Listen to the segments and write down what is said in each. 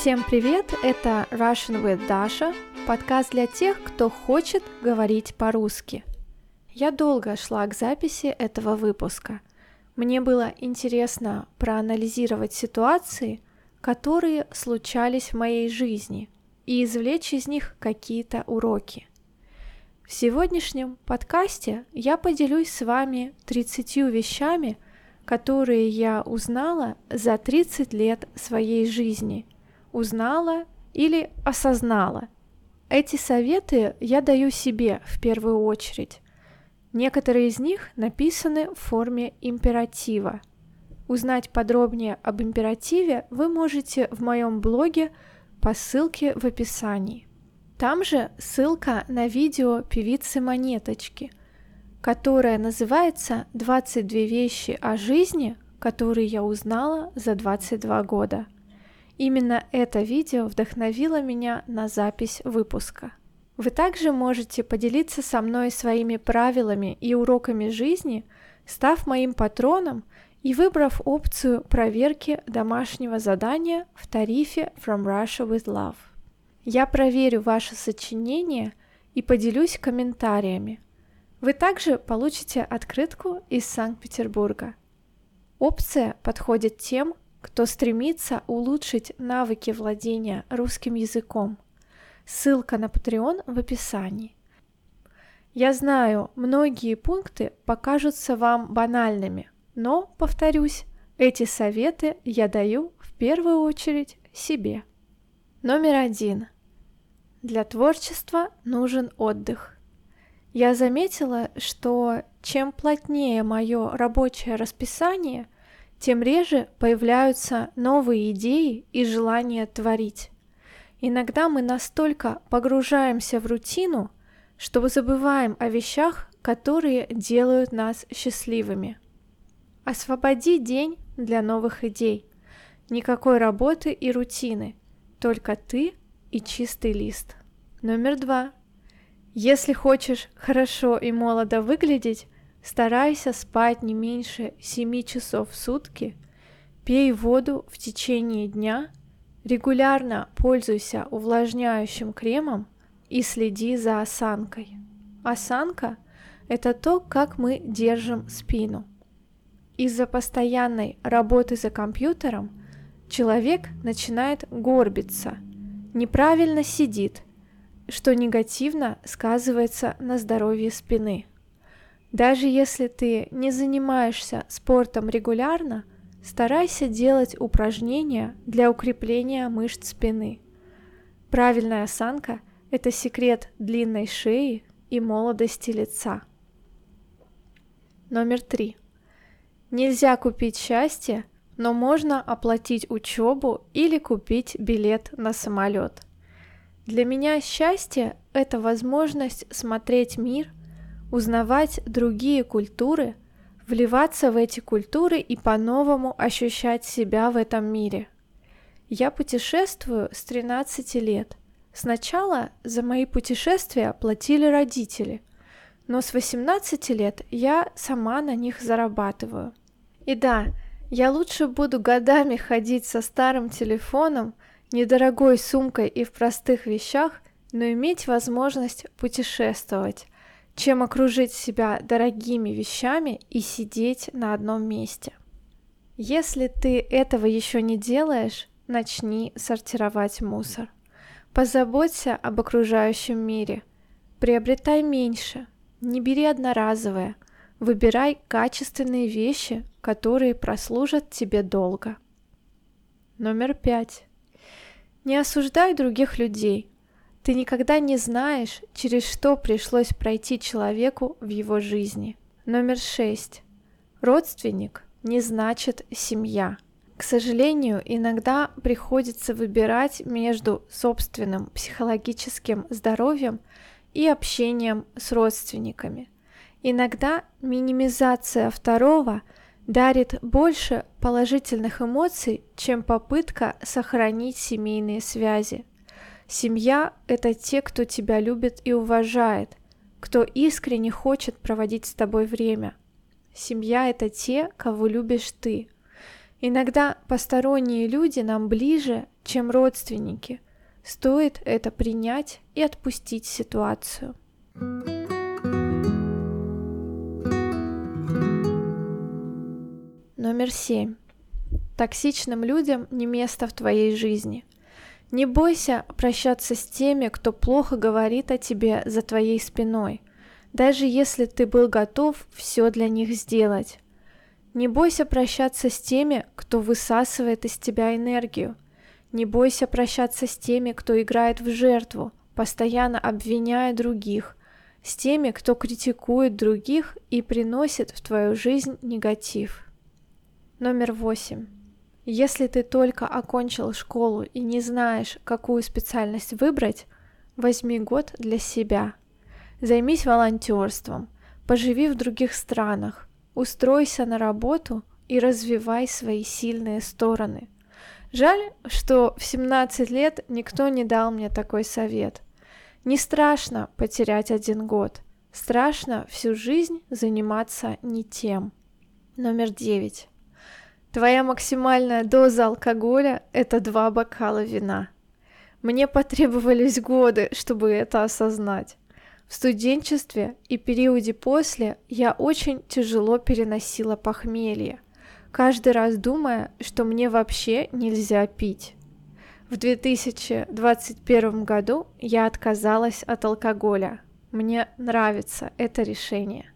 Всем привет! Это Russian with Dasha, подкаст для тех, кто хочет говорить по-русски. Я долго шла к записи этого выпуска. Мне было интересно проанализировать ситуации, которые случались в моей жизни, и извлечь из них какие-то уроки. В сегодняшнем подкасте я поделюсь с вами 30 вещами, которые я узнала за 30 лет своей жизни – узнала или осознала. Эти советы я даю себе в первую очередь. Некоторые из них написаны в форме императива. Узнать подробнее об императиве вы можете в моем блоге по ссылке в описании. Там же ссылка на видео певицы Монеточки, которое называется «22 вещи о жизни, которые я узнала за 22 года». Именно это видео вдохновило меня на запись выпуска. Вы также можете поделиться со мной своими правилами и уроками жизни, став моим патроном и выбрав опцию проверки домашнего задания в тарифе From Russia with Love. Я проверю ваше сочинение и поделюсь комментариями. Вы также получите открытку из Санкт-Петербурга. Опция подходит тем, кто стремится улучшить навыки владения русским языком. Ссылка на Patreon в описании. Я знаю, многие пункты покажутся вам банальными, но, повторюсь, эти советы я даю в первую очередь себе. Номер один. Для творчества нужен отдых. Я заметила, что чем плотнее мое рабочее расписание – тем реже появляются новые идеи и желание творить. Иногда мы настолько погружаемся в рутину, что забываем о вещах, которые делают нас счастливыми. Освободи день для новых идей. Никакой работы и рутины, только ты и чистый лист. Номер два. Если хочешь хорошо и молодо выглядеть, Старайся спать не меньше 7 часов в сутки, пей воду в течение дня, регулярно пользуйся увлажняющим кремом и следи за осанкой. Осанка – это то, как мы держим спину. Из-за постоянной работы за компьютером человек начинает горбиться, неправильно сидит, что негативно сказывается на здоровье спины – даже если ты не занимаешься спортом регулярно, старайся делать упражнения для укрепления мышц спины. Правильная осанка – это секрет длинной шеи и молодости лица. Номер три. Нельзя купить счастье, но можно оплатить учебу или купить билет на самолет. Для меня счастье – это возможность смотреть мир – узнавать другие культуры, вливаться в эти культуры и по-новому ощущать себя в этом мире. Я путешествую с 13 лет. Сначала за мои путешествия платили родители, но с 18 лет я сама на них зарабатываю. И да, я лучше буду годами ходить со старым телефоном, недорогой сумкой и в простых вещах, но иметь возможность путешествовать, чем окружить себя дорогими вещами и сидеть на одном месте. Если ты этого еще не делаешь, начни сортировать мусор. Позаботься об окружающем мире. Приобретай меньше. Не бери одноразовое. Выбирай качественные вещи, которые прослужат тебе долго. Номер пять. Не осуждай других людей. Ты никогда не знаешь, через что пришлось пройти человеку в его жизни. Номер шесть. Родственник не значит семья. К сожалению, иногда приходится выбирать между собственным психологическим здоровьем и общением с родственниками. Иногда минимизация второго дарит больше положительных эмоций, чем попытка сохранить семейные связи. Семья – это те, кто тебя любит и уважает, кто искренне хочет проводить с тобой время. Семья – это те, кого любишь ты. Иногда посторонние люди нам ближе, чем родственники. Стоит это принять и отпустить ситуацию. Номер семь. Токсичным людям не место в твоей жизни. Не бойся прощаться с теми, кто плохо говорит о тебе за твоей спиной, даже если ты был готов все для них сделать. Не бойся прощаться с теми, кто высасывает из тебя энергию. Не бойся прощаться с теми, кто играет в жертву, постоянно обвиняя других, с теми, кто критикует других и приносит в твою жизнь негатив. Номер восемь. Если ты только окончил школу и не знаешь, какую специальность выбрать, возьми год для себя. Займись волонтерством, поживи в других странах, устройся на работу и развивай свои сильные стороны. Жаль, что в 17 лет никто не дал мне такой совет. Не страшно потерять один год, страшно всю жизнь заниматься не тем. Номер девять. Твоя максимальная доза алкоголя – это два бокала вина. Мне потребовались годы, чтобы это осознать. В студенчестве и периоде после я очень тяжело переносила похмелье, каждый раз думая, что мне вообще нельзя пить. В 2021 году я отказалась от алкоголя. Мне нравится это решение.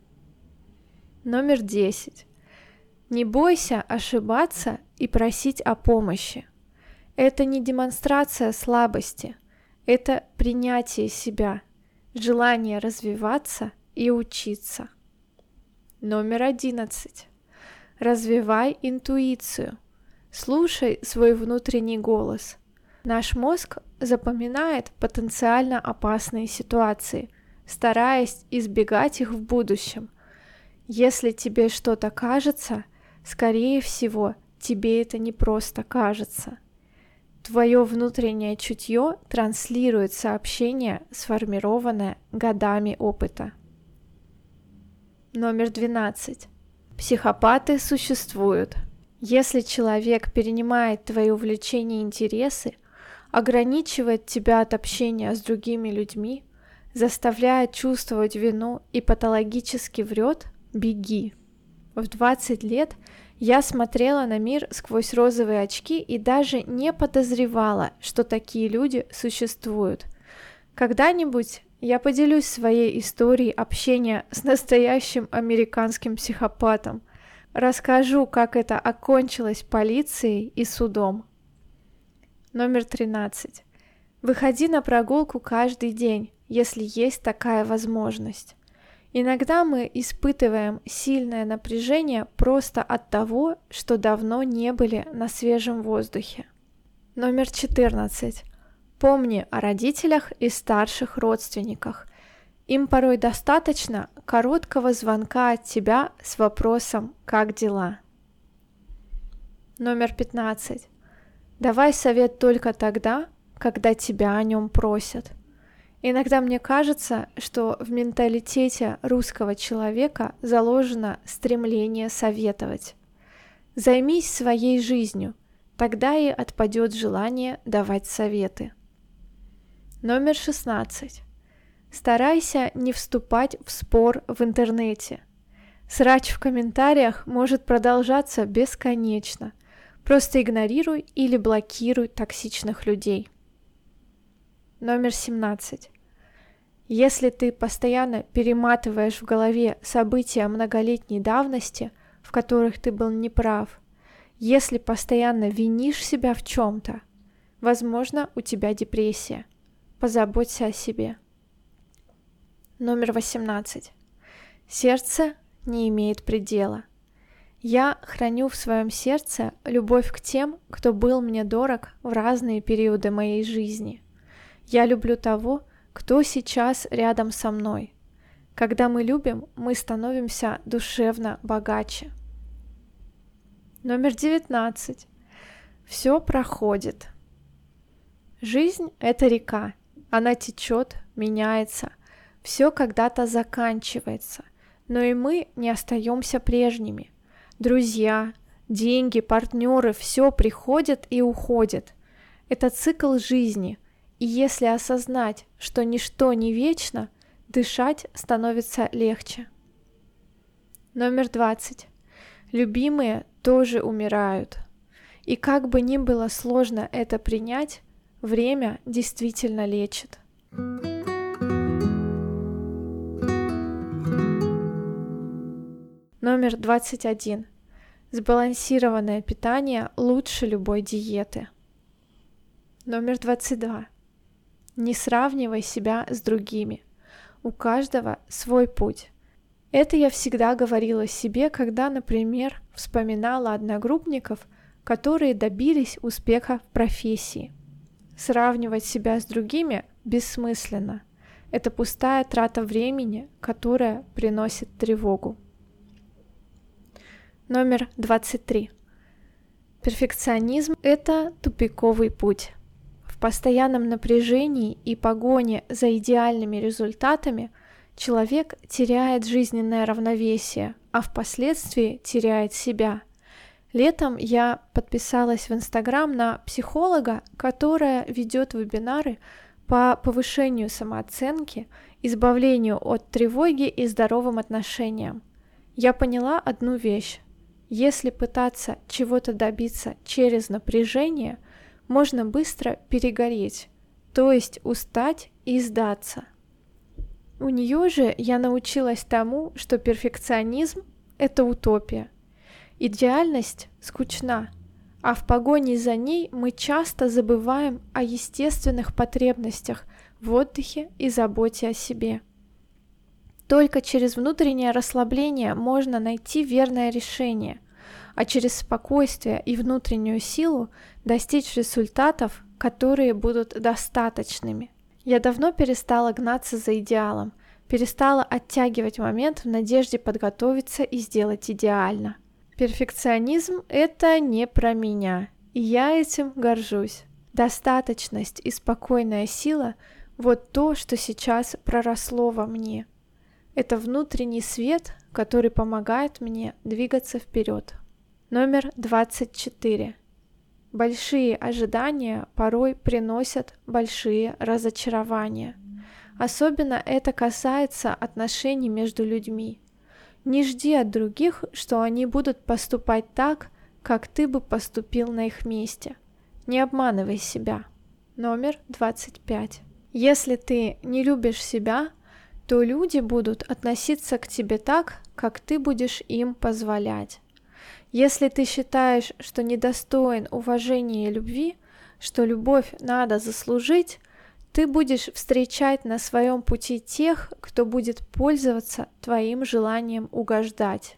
Номер 10. Не бойся ошибаться и просить о помощи. Это не демонстрация слабости, это принятие себя, желание развиваться и учиться. Номер одиннадцать. Развивай интуицию. Слушай свой внутренний голос. Наш мозг запоминает потенциально опасные ситуации, стараясь избегать их в будущем. Если тебе что-то кажется, Скорее всего, тебе это не просто кажется. Твое внутреннее чутье транслирует сообщение, сформированное годами опыта. Номер 12. Психопаты существуют. Если человек перенимает твои увлечения и интересы, ограничивает тебя от общения с другими людьми, заставляет чувствовать вину и патологически врет, беги. В 20 лет я смотрела на мир сквозь розовые очки и даже не подозревала, что такие люди существуют. Когда-нибудь я поделюсь своей историей общения с настоящим американским психопатом. Расскажу, как это окончилось полицией и судом. Номер 13. Выходи на прогулку каждый день, если есть такая возможность. Иногда мы испытываем сильное напряжение просто от того, что давно не были на свежем воздухе. Номер 14. Помни о родителях и старших родственниках. Им порой достаточно короткого звонка от тебя с вопросом «Как дела?». Номер 15. Давай совет только тогда, когда тебя о нем просят – Иногда мне кажется, что в менталитете русского человека заложено стремление советовать. Займись своей жизнью, тогда и отпадет желание давать советы. Номер 16. Старайся не вступать в спор в интернете. Срач в комментариях может продолжаться бесконечно. Просто игнорируй или блокируй токсичных людей. Номер 17. Если ты постоянно перематываешь в голове события многолетней давности, в которых ты был неправ, если постоянно винишь себя в чем-то, возможно, у тебя депрессия. Позаботься о себе. Номер 18. Сердце не имеет предела. Я храню в своем сердце любовь к тем, кто был мне дорог в разные периоды моей жизни. Я люблю того, кто сейчас рядом со мной. Когда мы любим, мы становимся душевно богаче. Номер 19. Все проходит. Жизнь – это река. Она течет, меняется. Все когда-то заканчивается. Но и мы не остаемся прежними. Друзья, деньги, партнеры – все приходят и уходят. Это цикл жизни, и если осознать, что ничто не вечно, дышать становится легче. Номер 20. Любимые тоже умирают. И как бы ни было сложно это принять, время действительно лечит. Номер 21. Сбалансированное питание лучше любой диеты. Номер 22. Не сравнивай себя с другими. У каждого свой путь. Это я всегда говорила себе, когда, например, вспоминала одногруппников, которые добились успеха в профессии. Сравнивать себя с другими бессмысленно. Это пустая трата времени, которая приносит тревогу. Номер 23. Перфекционизм – это тупиковый путь. Постоянном напряжении и погоне за идеальными результатами человек теряет жизненное равновесие, а впоследствии теряет себя. Летом я подписалась в Инстаграм на психолога, которая ведет вебинары по повышению самооценки, избавлению от тревоги и здоровым отношениям. Я поняла одну вещь. Если пытаться чего-то добиться через напряжение, можно быстро перегореть, то есть устать и сдаться. У нее же я научилась тому, что перфекционизм – это утопия. Идеальность скучна, а в погоне за ней мы часто забываем о естественных потребностях в отдыхе и заботе о себе. Только через внутреннее расслабление можно найти верное решение, а через спокойствие и внутреннюю силу достичь результатов, которые будут достаточными. Я давно перестала гнаться за идеалом, перестала оттягивать момент в надежде подготовиться и сделать идеально. Перфекционизм – это не про меня, и я этим горжусь. Достаточность и спокойная сила – вот то, что сейчас проросло во мне – это внутренний свет, который помогает мне двигаться вперед. Номер 24. Большие ожидания порой приносят большие разочарования. Особенно это касается отношений между людьми. Не жди от других, что они будут поступать так, как ты бы поступил на их месте. Не обманывай себя. Номер 25. Если ты не любишь себя, то люди будут относиться к тебе так, как ты будешь им позволять. Если ты считаешь, что недостоин уважения и любви, что любовь надо заслужить, ты будешь встречать на своем пути тех, кто будет пользоваться твоим желанием угождать.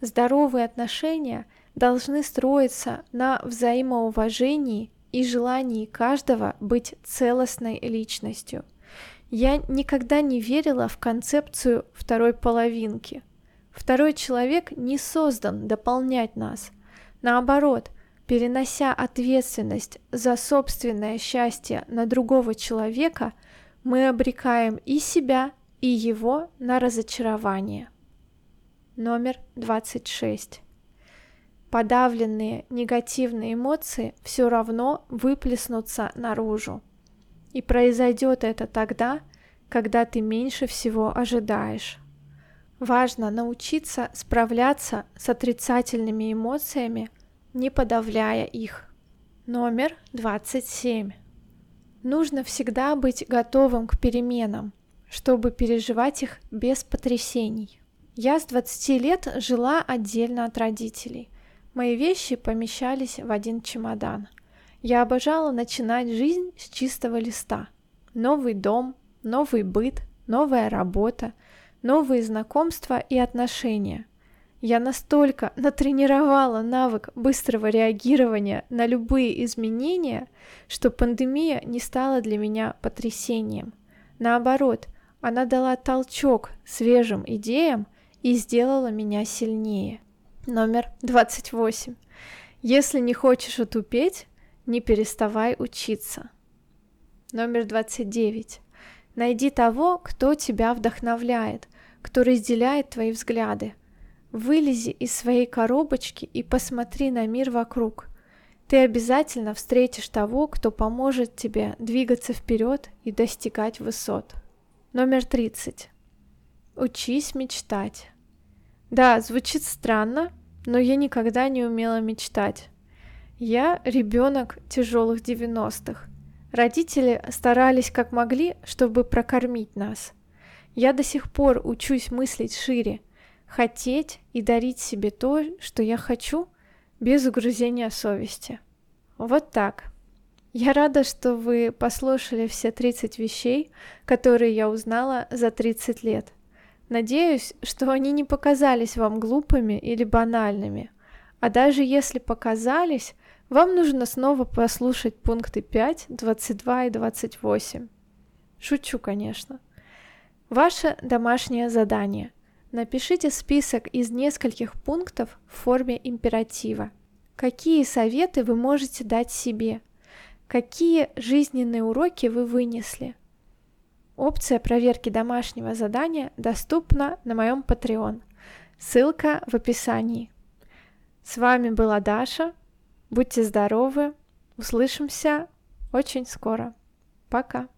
Здоровые отношения должны строиться на взаимоуважении и желании каждого быть целостной личностью – я никогда не верила в концепцию второй половинки. Второй человек не создан дополнять нас. Наоборот, перенося ответственность за собственное счастье на другого человека, мы обрекаем и себя, и его на разочарование. Номер 26. Подавленные негативные эмоции все равно выплеснутся наружу. И произойдет это тогда, когда ты меньше всего ожидаешь. Важно научиться справляться с отрицательными эмоциями, не подавляя их. Номер 27. Нужно всегда быть готовым к переменам, чтобы переживать их без потрясений. Я с 20 лет жила отдельно от родителей. Мои вещи помещались в один чемодан. Я обожала начинать жизнь с чистого листа. Новый дом, новый быт, новая работа, новые знакомства и отношения. Я настолько натренировала навык быстрого реагирования на любые изменения, что пандемия не стала для меня потрясением. Наоборот, она дала толчок свежим идеям и сделала меня сильнее. Номер 28. Если не хочешь отупеть, не переставай учиться. Номер 29. Найди того, кто тебя вдохновляет, кто разделяет твои взгляды. Вылези из своей коробочки и посмотри на мир вокруг. ты обязательно встретишь того, кто поможет тебе двигаться вперед и достигать высот. Номер 30. Учись мечтать. Да, звучит странно, но я никогда не умела мечтать. Я ребенок тяжелых 90-х. Родители старались как могли, чтобы прокормить нас. Я до сих пор учусь мыслить шире, хотеть и дарить себе то, что я хочу, без угрызения совести. Вот так. Я рада, что вы послушали все 30 вещей, которые я узнала за 30 лет. Надеюсь, что они не показались вам глупыми или банальными. А даже если показались, вам нужно снова послушать пункты 5, 22 и 28. Шучу, конечно. Ваше домашнее задание. Напишите список из нескольких пунктов в форме императива. Какие советы вы можете дать себе? Какие жизненные уроки вы вынесли? Опция проверки домашнего задания доступна на моем Patreon. Ссылка в описании. С вами была Даша. Будьте здоровы. Услышимся очень скоро. Пока.